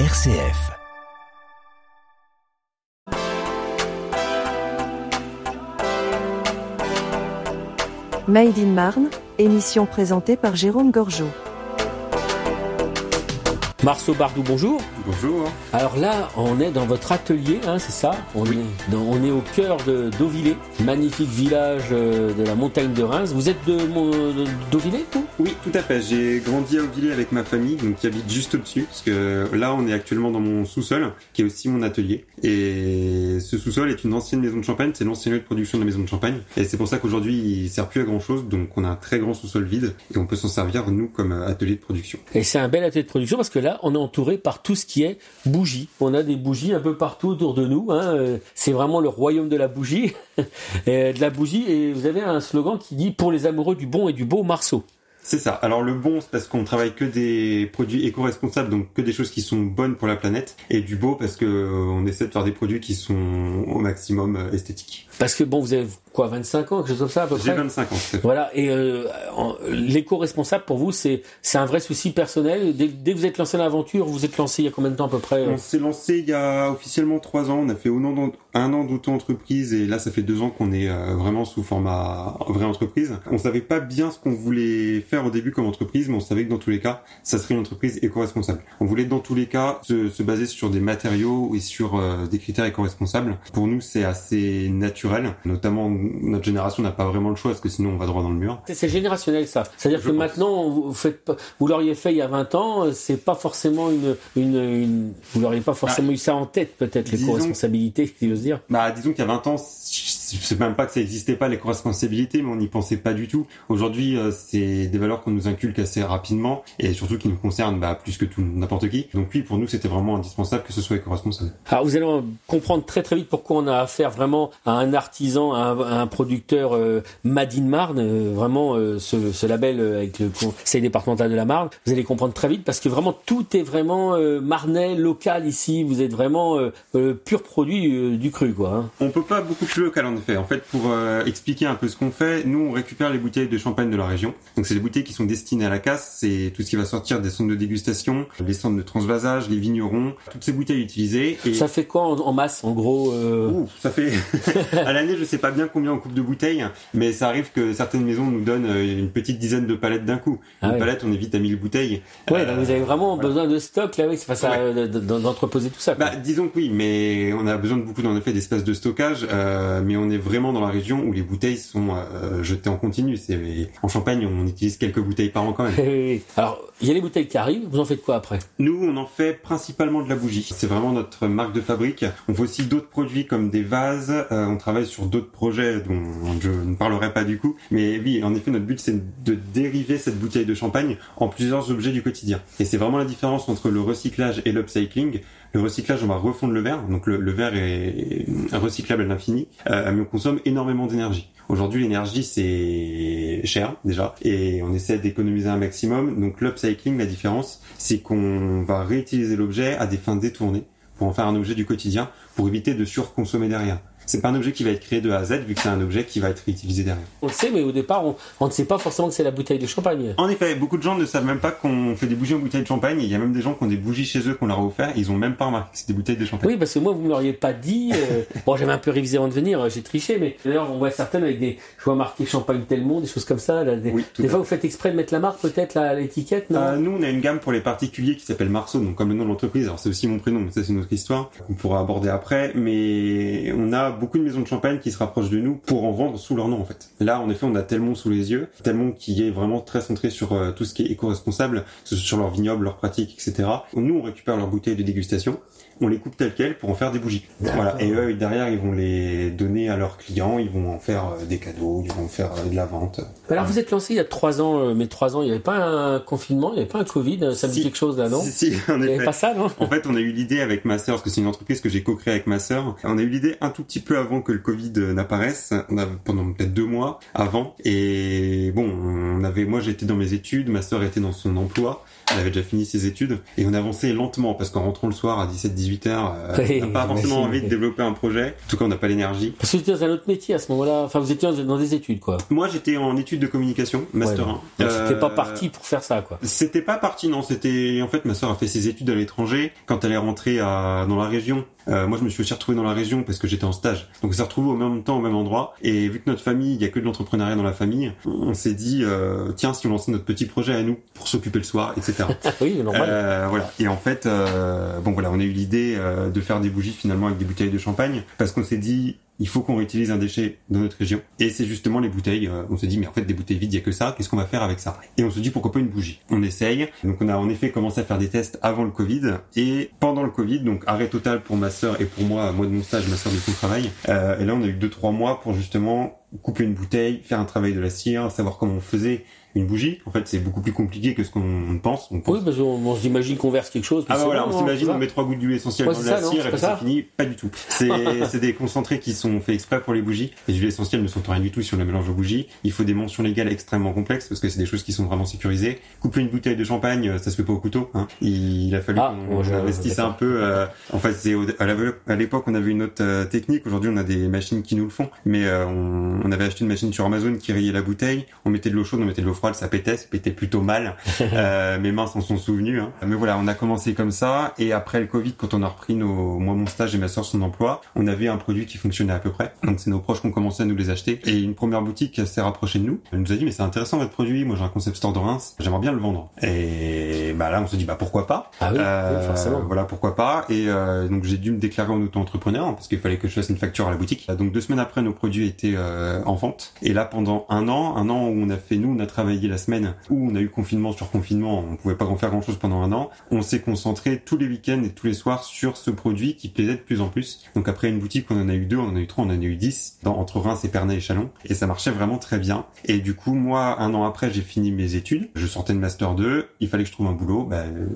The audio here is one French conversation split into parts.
RCF. Made in Marne, émission présentée par Jérôme Gorgeau. Marceau Bardou, bonjour. Bonjour. Alors là, on est dans votre atelier, hein, c'est ça on, est dans- on est au cœur de d'Auvillé, magnifique village euh, de la montagne de Reims. Vous êtes de, de- d'Auvillé, vous? Oui, tout à fait. J'ai grandi à Auvillé avec ma famille, donc qui habite juste au-dessus. Parce que là, on est actuellement dans mon sous-sol, qui est aussi mon atelier. Et ce sous-sol est une ancienne maison de champagne. C'est l'ancien lieu de production de la maison de champagne. Et c'est pour ça qu'aujourd'hui, il sert plus à grand-chose. Donc, on a un très grand sous-sol vide et on peut s'en servir nous comme atelier de production. Et c'est un bel atelier de production parce que là, on est entouré par tout ce qui est bougies. On a des bougies un peu partout autour de nous. Hein. C'est vraiment le royaume de la bougie, Et de la bougie. Et vous avez un slogan qui dit pour les amoureux du bon et du beau Marceau. C'est ça. Alors le bon, c'est parce qu'on travaille que des produits éco-responsables, donc que des choses qui sont bonnes pour la planète, et du beau parce que euh, on essaie de faire des produits qui sont au maximum euh, esthétiques. Parce que bon, vous avez quoi, 25 ans, quelque chose comme ça à peu J'ai près 25 ans. Voilà, et euh, l'éco-responsable pour vous, c'est c'est un vrai souci personnel. Dès, dès que vous êtes lancé dans l'aventure, vous êtes lancé il y a combien de temps à peu près euh On s'est lancé il y a officiellement trois ans. On a fait un an un an d'auto-entreprise et là, ça fait deux ans qu'on est euh, vraiment sous format vraie entreprise. On savait pas bien ce qu'on voulait faire au début comme entreprise, mais on savait que dans tous les cas, ça serait une entreprise éco-responsable. On voulait dans tous les cas se, se baser sur des matériaux et sur euh, des critères éco-responsables. Pour nous, c'est assez naturel. Notamment, notre génération n'a pas vraiment le choix parce que sinon, on va droit dans le mur. C'est- générationnel ça. C'est-à-dire que pense. maintenant, vous faites l'auriez fait il y a 20 ans, euh, c'est pas forcément une, une, une- vous l'auriez pas forcément eu ça en tête peut-être disons- l'éco-responsabilité, si j'ose dire. Bah, disons qu'il y a 20 ans, je sais même pas que ça existait pas l'éco-responsabilité, mais on n'y pensait pas du tout. Aujourd'hui, euh, c'est des valeurs qu'on nous inculque assez rapidement et surtout qui nous concernent bah, plus que tout n'importe qui. Donc oui, pour nous, c'était vraiment indispensable que ce soit éco-responsable. Alors vous allez en comprendre très très vite pourquoi on a affaire vraiment à un artisan, à un, à un producteur euh, Made in Marne, euh, vraiment euh, ce, ce label avec le conseil départemental de la Marne. Vous allez comprendre très vite parce que vraiment tout est vraiment marnais, local ici. Vous êtes vraiment pur produit du cru quoi. hein. On peut pas beaucoup plus local en effet. En fait, pour euh, expliquer un peu ce qu'on fait, nous on récupère les bouteilles de champagne de la région. Donc c'est des bouteilles qui sont destinées à la casse. C'est tout ce qui va sortir des centres de dégustation, les centres de transvasage, les vignerons, toutes ces bouteilles utilisées. Et... Ça fait quoi en, en masse en gros euh, Ouh, ça fait à l'année, je sais pas bien combien on coupe de bouteilles, mais ça arrive que certaines maisons nous donnent euh, une petite dizaine de palettes d'un coup. Ah une ouais. palette, on est vite à 1000 bouteilles. Ouais, Euh, donc vous avez vraiment voilà. besoin de stock là, oui, c'est d- d- d'entreposer tout ça. quoi. Bah, disons que oui, mais on a besoin de beaucoup en effet d'espace de stockage, mais on est vraiment dans la région où les bouteilles sont euh, jetées en continu. C'est en Champagne, on utilise quelques bouteilles par an quand même. Alors, il y a les bouteilles qui arrivent, vous en faites quoi après? Nous, on en fait principalement de la bougie. C'est vraiment notre marque de fabrique. On fait aussi d'autres produits comme des vases. Euh, on travaille sur d'autres projets dont je ne parlerai pas du coup. Mais oui, en effet, notre but, c'est de dériver cette bouteille de champagne en plusieurs objets du quotidien. Et c'est vraiment la différence entre le recyclage et l'upcycling. Le recyclage, on va refondre le verre. Donc le, verre est recyclable à l'infini, euh, mais on consomme énormément d'énergie. Aujourd'hui, l'énergie, c'est cher déjà, et on essaie d'économiser un maximum. Donc l'upcycling, la différence, c'est qu'on va réutiliser l'objet à des fins détournées pour en faire un objet du quotidien, pour éviter de surconsommer derrière. C'est pas un objet qui va être créé de A à Z, vu que c'est un objet qui va être réutilisé derrière. On le sait, mais au départ, on, on ne sait pas forcément que c'est la bouteille de champagne. En effet, beaucoup de gens ne savent même pas qu'on fait des bougies en bouteille de champagne. Il y a même des gens qui ont des bougies chez eux qu'on leur a offert. Ils ont même pas remarqué que c'est des bouteilles de champagne. Oui, parce que moi, vous me l'auriez pas dit. euh, bon, j'avais un peu révisé avant de venir, euh, j'ai triché, mais d'ailleurs, on voit certaines avec des, je vois marqué champagne Telmont, des choses comme ça. Là, des Oui, des fois, vous faites exprès de mettre la marque, peut-être, l'étiquette, non? Euh, nous, on a une gamme pour les particuliers qui s'appelle Marceau, donc comme le nom de l'entreprise. Alors c'est aussi mon prénom, mais ça c'est une autre histoire qu'on pourra aborder après. Mais on a beaucoup de maisons de champagne qui se rapprochent de nous pour en vendre sous leur nom en fait. Là, en effet, on a Telmont sous les yeux, Telmont qui est vraiment très centré sur euh, tout ce qui est éco-responsable, sur leur vignoble, leurs pratiques, etc. Nous, on récupère leurs bouteilles de dégustation. On les coupe telles quelles pour en faire des bougies. Voilà. Et eux, derrière, ils vont les donner à leurs clients. Ils vont en faire euh, des cadeaux. Ils vont en faire euh, de la vente. Alors, vous êtes lancé il y a trois ans, euh, mais trois ans, il n'y avait pas un confinement, il n'y avait pas un Covid, ça me dit quelque chose là, non Si, si, en Il n'y avait effet. pas ça, non En fait, on a eu l'idée avec ma sœur, parce que c'est une entreprise que j'ai co-créée avec ma sœur. On a eu l'idée un tout petit peu avant que le Covid n'apparaisse. On a pendant peut-être deux mois avant. Et bon, on avait, moi j'étais dans mes études, ma sœur était dans son emploi. On avait déjà fini ses études et on avançait lentement parce qu'en rentrant le soir à 17-18 heures, euh, Oui, on n'a pas forcément envie de développer un projet. En tout cas, on n'a pas l'énergie. Parce que c'était dans un autre métier à ce moment-là. Enfin, vous étiez dans des études, quoi. Moi, j'étais en études de communication, master Ouais, 1. Donc, c'était Euh, pas parti pour faire ça, quoi. C'était pas parti, non. C'était en fait ma sœur a fait ses études à l'étranger. Quand elle est rentrée à, dans la région, euh, moi je me suis aussi retrouvé dans la région parce que j'étais en stage. Donc on s'est retrouvé au même temps au même endroit. Et vu que notre famille, il y a que de l'entrepreneuriat dans la famille, on s'est dit euh, tiens si on lançait notre petit projet à nous pour s'occuper le soir, etc. oui, normal. Euh, voilà. Et en fait, euh, bon voilà, on a eu l'idée euh, de faire des bougies finalement avec des bouteilles de champagne parce qu'on s'est dit il faut qu'on réutilise un déchet dans notre région. Et c'est justement les bouteilles. euh, on se dit mais en fait des bouteilles vides, il y a que ça. Qu'est-ce qu'on va faire avec ça? Et on se dit pourquoi pas une bougie? On essaye. Donc on a en effet commencé à faire des tests avant le Covid et pendant le Covid. Donc arrêt total pour ma sœur et pour moi, moi de mon stage, ma sœur de son travail. Euh, et là on a eu deux trois mois pour justement couper une bouteille, faire un travail de la cire, savoir comment on faisait une bougie. En fait, c'est beaucoup plus compliqué que ce qu'on pense. On pense Oui, parce qu'on on s'imagine qu'on verse quelque chose. ah bah voilà, on hein, s'imagine, on met trois gouttes d'huile essentielle Ouais, dans la ça, cire et puis c'est ça fini. Pas du tout. C'est des concentrés qui sont faits exprès pour les bougies. Les huiles essentielles ne sont rien du tout si on les mélange aux bougies. Il faut des mentions légales extrêmement complexes parce que c'est des choses qui sont vraiment sécurisées. Couper une bouteille de champagne, ça se fait pas au couteau. Hein. Il a fallu Ah, qu'on ouais, je- investisse d'accord. un peu. euh, en fait, c'est à l'époque on avait une autre euh, technique. Aujourd'hui, on a des machines qui nous le font. Mais euh, on, on avait acheté une machine sur Amazon qui rayait la bouteille. On mettait de l'eau chaude, on mettait de l'eau froide, ça pétait, ça pétait plutôt mal. Euh, mes mains s'en sont souvenues. Hein. Mais voilà, on a commencé comme ça. Et après le Covid, quand on a repris nos, moi mon stage et ma soeur son emploi, on avait un produit qui fonctionnait à peu près. Donc c'est nos proches qui ont commencé à nous les acheter. Et une première boutique s'est rapprochée de nous. Elle nous a dit mais c'est intéressant votre produit. Moi j'ai un concept store de Reims. J'aimerais bien le vendre. Et bah là on s'est dit bah pourquoi pas? Ah oui, Euh, oui, forcément. Voilà pourquoi pas? Et euh, donc j'ai dû me déclarer en auto-entrepreneur parce qu'il fallait que je fasse une facture à la boutique. Donc deux semaines après nos produits étaient euh, en vente. Et là pendant un an, un an où on a fait nous, on a travaillé la semaine où on a eu confinement sur confinement, on pouvait pas en faire grand chose pendant un an. On s'est concentré tous les week-ends et tous les soirs sur ce produit qui plaisait de plus en plus. Donc après une boutique, on en a eu deux, on en a eu trois, on en a eu dix dans, entre Reims, Épernay et Chalon. Et ça marchait vraiment très bien. Et du coup, moi, un an après, j'ai fini mes études. Je sortais de master 2. Il fallait que je trouve un boulot. Bah, euh,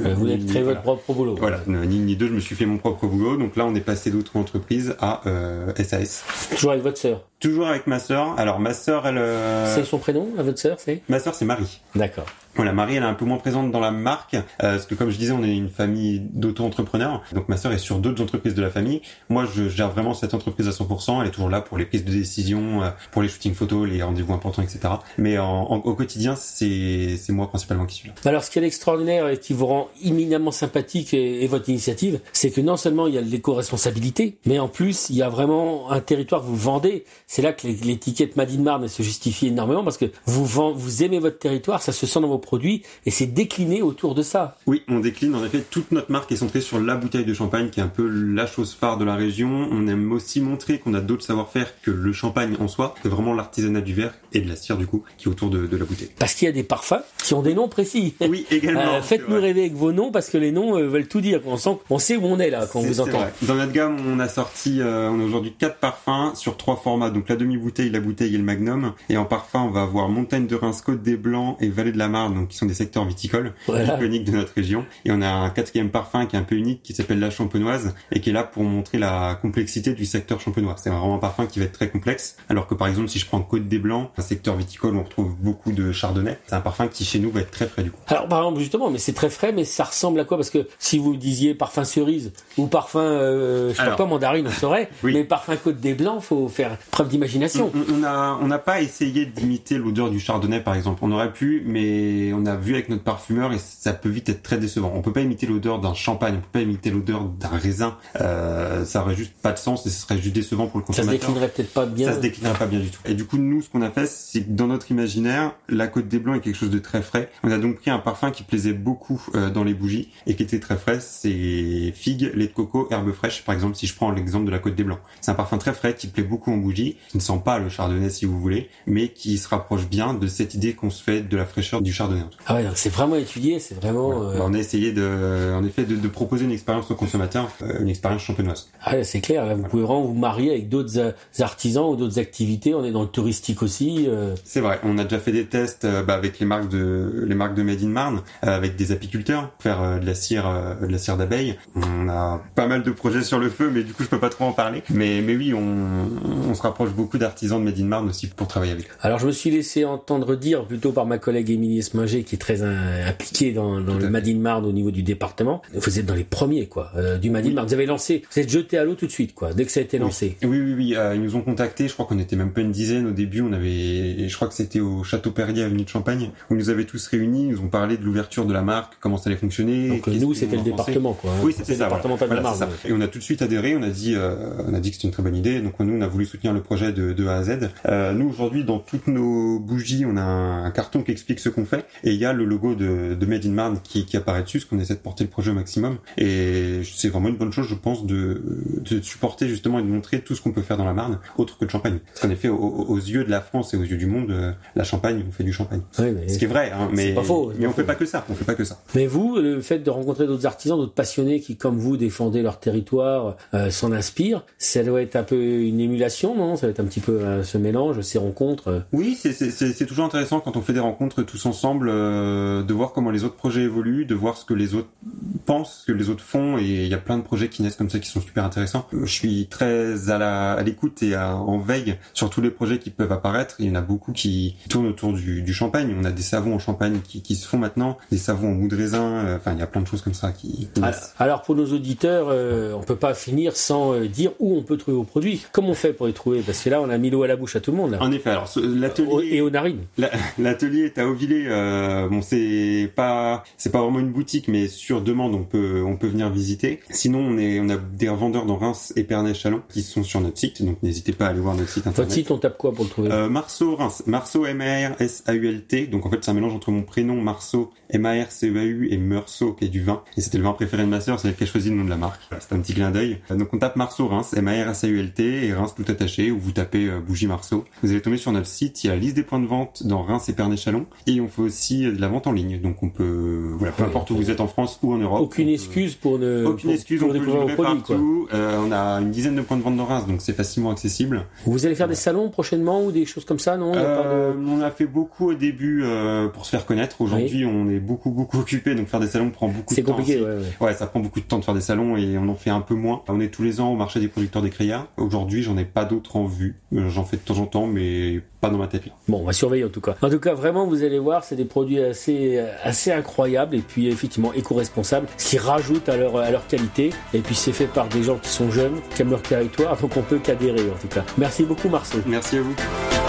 Euh, Vous ni- avez créé voilà. votre propre boulot. Voilà, ni ni deux, je me suis fait mon propre boulot. Donc là, on est passé d'auto-entreprise à euh, SAS. Toujours avec votre sœur. Toujours avec ma sœur. Alors ma sœur, elle, euh, C'est son prénom, à votre sœur, c'est? Ma sœur, c'est Marie. D'accord. Voilà, Marie, elle est un peu moins présente dans la marque, euh, parce que comme je disais, on est une famille d'auto-entrepreneurs. Donc ma sœur est sur d'autres entreprises de la famille. Moi, je gère vraiment cette entreprise à 100%. Elle est toujours là pour les prises de décision, euh, pour les shootings photos, les rendez-vous importants, etc. Mais en, en- au quotidien, c'est moi principalement qui suis là. Alors, ce qui est extraordinaire et qui vous rend éminemment sympathique et, et votre initiative, c'est que non seulement il y a l'éco-responsabilité, mais en plus, il y a vraiment un territoire que vous vendez. C'est là que l'étiquette Made in Marne se justifie énormément parce que vous vend- vous aimez votre territoire, ça se sent dans vos produits et c'est décliné autour de ça. Oui, on décline. En effet, toute notre marque est centrée sur la bouteille de champagne, qui est un peu la chose phare de la région. On aime aussi montrer qu'on a d'autres savoir-faire que le champagne en soi. C'est vraiment l'artisanat du verre et de la cire, du coup, qui est autour de, de la bouteille. Parce qu'il y a des parfums qui ont des noms précis. Oui, également. Euh, Faites-nous rêver avec vos noms parce que les noms euh, veulent tout dire. On sent, on sait où on est là quand on vous entend. vrai. Dans notre gamme, on a sorti, euh, on a aujourd'hui quatre parfums sur trois formats. Donc la demi-bouteille, la bouteille et le magnum. Et en parfum, on va avoir Montagne de Reims, Côte des Blancs et Vallée de la Marne, donc qui sont des secteurs viticoles Voilà. iconiques de notre région. Et on a un quatrième parfum qui est un peu unique, qui s'appelle la champenoise et qui est là pour montrer la complexité du secteur champenois. C'est vraiment un parfum qui va être très complexe. Alors que par exemple, si je prends Côte des Blancs, un secteur viticole, où on retrouve beaucoup de chardonnay. C'est un parfum qui chez nous va être très frais du coup. Alors par exemple justement, mais c'est très frais, mais ça ressemble à quoi? Parce que si vous disiez parfum cerise ou parfum, euh, je sais pas Alors. mandarine, on saurait. Oui. Mais parfum Côte des Blancs, faut faire preuve d'imagination. On- On a, on n'a pas essayé d'imiter l'odeur du chardonnay par exemple. On aurait pu, mais on a vu avec notre parfumeur et ça peut vite être très décevant. On peut pas imiter l'odeur d'un champagne, on peut pas imiter l'odeur d'un raisin. Euh, ça aurait juste pas de sens et ce serait juste décevant pour le Ça se consommateur. déclinerait peut-être pas bien. Ça se déclinerait pas bien du tout. Et du coup, nous, ce qu'on a fait, c'est que dans notre imaginaire, la Côte des Blancs est quelque chose de très frais. On a donc pris un parfum qui plaisait beaucoup euh, dans les bougies et qui était très frais. C'est figue, lait de coco, herbe fraîche. Par exemple, si je prends l'exemple de la Côte des Blancs, c'est un parfum très frais qui plaît beaucoup en bougie, qui ne sent pas le chardonnay si vous voulez, mais qui se rapproche bien de cette idée qu'on se fait de la fraîcheur du chardonnay. En tout cas. Ah ouais, donc c'est vraiment étudié, c'est vraiment. Euh, On a essayé de, en effet, de, de proposer une expérience au consommateur, euh, une expérience champenoise. Ah ouais, c'est clair. Là, vous pouvez vraiment vous marier avec d'autres euh, artisans ou d'autres activités. On est dans le touristique aussi. euh, C'est vrai, on a déjà fait des tests bah, avec les marques de les marques de Made in Marne, avec des apiculteurs, pour faire de la cire de la cire d'abeille. On a pas mal de projets sur le feu, mais du coup je peux pas trop en parler. Mais mais oui, on, on se rapproche beaucoup d'artisans de Made in Marne aussi pour travailler avec. eux. Alors je me suis laissé entendre dire plutôt par ma collègue Émilie Esmolin Qui est très impliqué dans, le Madin Marne au niveau du département. Vous êtes dans les premiers quoi euh, du Madin Marne. Vous avez lancé, vous êtes jeté à l'eau tout de suite quoi dès que ça a été lancé. Oui oui oui, euh, ils nous ont contactés. Je crois qu'on était même pas une dizaine au début. On avait, je crois que c'était au Château Perrier avenue de Champagne où ils nous avaient tous réunis. Ils nous ont parlé de l'ouverture de la marque, comment ça allait fonctionner. Donc nous c'était le département quoi. Oui c'était ça. de la Marne. Et on a tout de suite adhéré. On a dit, on a dit que c'était une très bonne idée. Donc nous on a voulu soutenir le projet de, de A à Z. nous aujourd'hui dans toutes nos bougies on a un, carton qui explique ce qu'on fait et il y a le logo de, de Made in Marne qui, qui apparaît dessus, parce qu'on essaie de porter le projet au maximum. Et c'est vraiment une bonne chose, je pense, de, de supporter justement et de montrer tout ce qu'on peut faire dans la Marne, autre que le champagne. Parce qu'en effet, aux, yeux de la France et aux yeux du monde, euh, la Champagne, on fait du champagne. ce qui est vrai, hein, mais, pas faux, mais on fait pas que ça. On fait pas que ça. Mais vous, le fait de rencontrer d'autres artisans, d'autres passionnés qui, comme vous, défendaient leur territoire, euh, s'en inspirent, ça doit être un peu une émulation, non? Ça doit être un petit peu euh, ce mélange, ces rencontres. Oui, c'est toujours intéressant quand on fait des rencontres tous ensemble, euh, de voir comment les autres projets évoluent, de voir ce que les autres pensent, ce que les autres font, et il y a plein de projets qui naissent comme ça qui sont super intéressants. Euh, je suis très à l'écoute et en veille sur tous les projets qui peuvent apparaître. Il y en a beaucoup qui tournent autour du, champagne. On a des savons en champagne qui, se font maintenant, des savons en mou de raisin. Euh, enfin, il y a plein de choses comme ça qui. alors, pour nos auditeurs, on peut pas finir sans dire où on peut trouver vos produits. Comment on fait pour les trouver? Parce que là, on a mis l'eau à la bouche à tout le monde. Là. En effet. Alors l'atelier et aux narines. L'atelier est à Auvillé. Euh, bon, c'est pas c'est pas vraiment une boutique, mais sur demande, on peut on peut venir visiter. Sinon, on est on a des vendeurs dans Reims, Épernay, Chalon qui sont sur notre site, donc n'hésitez pas à aller voir notre site internet. Votre site, on tape quoi pour le trouver? Euh, Marceau Reims, Marceau M A R S A U L T. Donc en fait, c'est un mélange entre mon prénom Marceau M A R C E A U et Meursault qui est du vin. Et c'était le vin préféré de ma sœur, c'est elle qui a choisi le nom de la marque. C'est un petit clin d'œil. Donc on tape Marceau Reims, M A R S A U L T et Reims tout attaché, ou vous tapez euh, bougie Marceau. Vous allez tomber sur notre site. Il y a la liste des points de vente dans Reims et Pernay-Chalon. Et on fait aussi de la vente en ligne. Donc on peut, voilà, peu importe où vous êtes en France ou en Europe. Aucune excuse pour ne. Aucune excuse, on peut livrer partout. Euh, on a une dizaine de points de vente dans Reims, donc c'est facilement accessible. Vous allez faire des salons prochainement ou des choses comme ça, non? Euh, On a fait beaucoup au début euh, pour se faire connaître. Aujourd'hui, on est beaucoup beaucoup occupé, donc faire des salons prend beaucoup de temps. C'est compliqué, ouais, ouais. ça prend beaucoup de temps de faire des salons et on en fait un peu moins. On est tous les ans au marché des producteurs des créas. Aujourd'hui, j'en ai pas d'autres en vue. J'en fais de temps en temps, mais pas dans ma là. Bon, on va surveiller en tout cas. En tout cas, vraiment, vous allez voir, c'est des produits assez, assez incroyables et puis effectivement éco-responsables, ce qui rajoute à leur, à leur qualité. Et puis c'est fait par des gens qui sont jeunes, qui aiment leur territoire, donc on peut qu'adhérer en tout cas. Merci beaucoup Marceau. Merci à vous.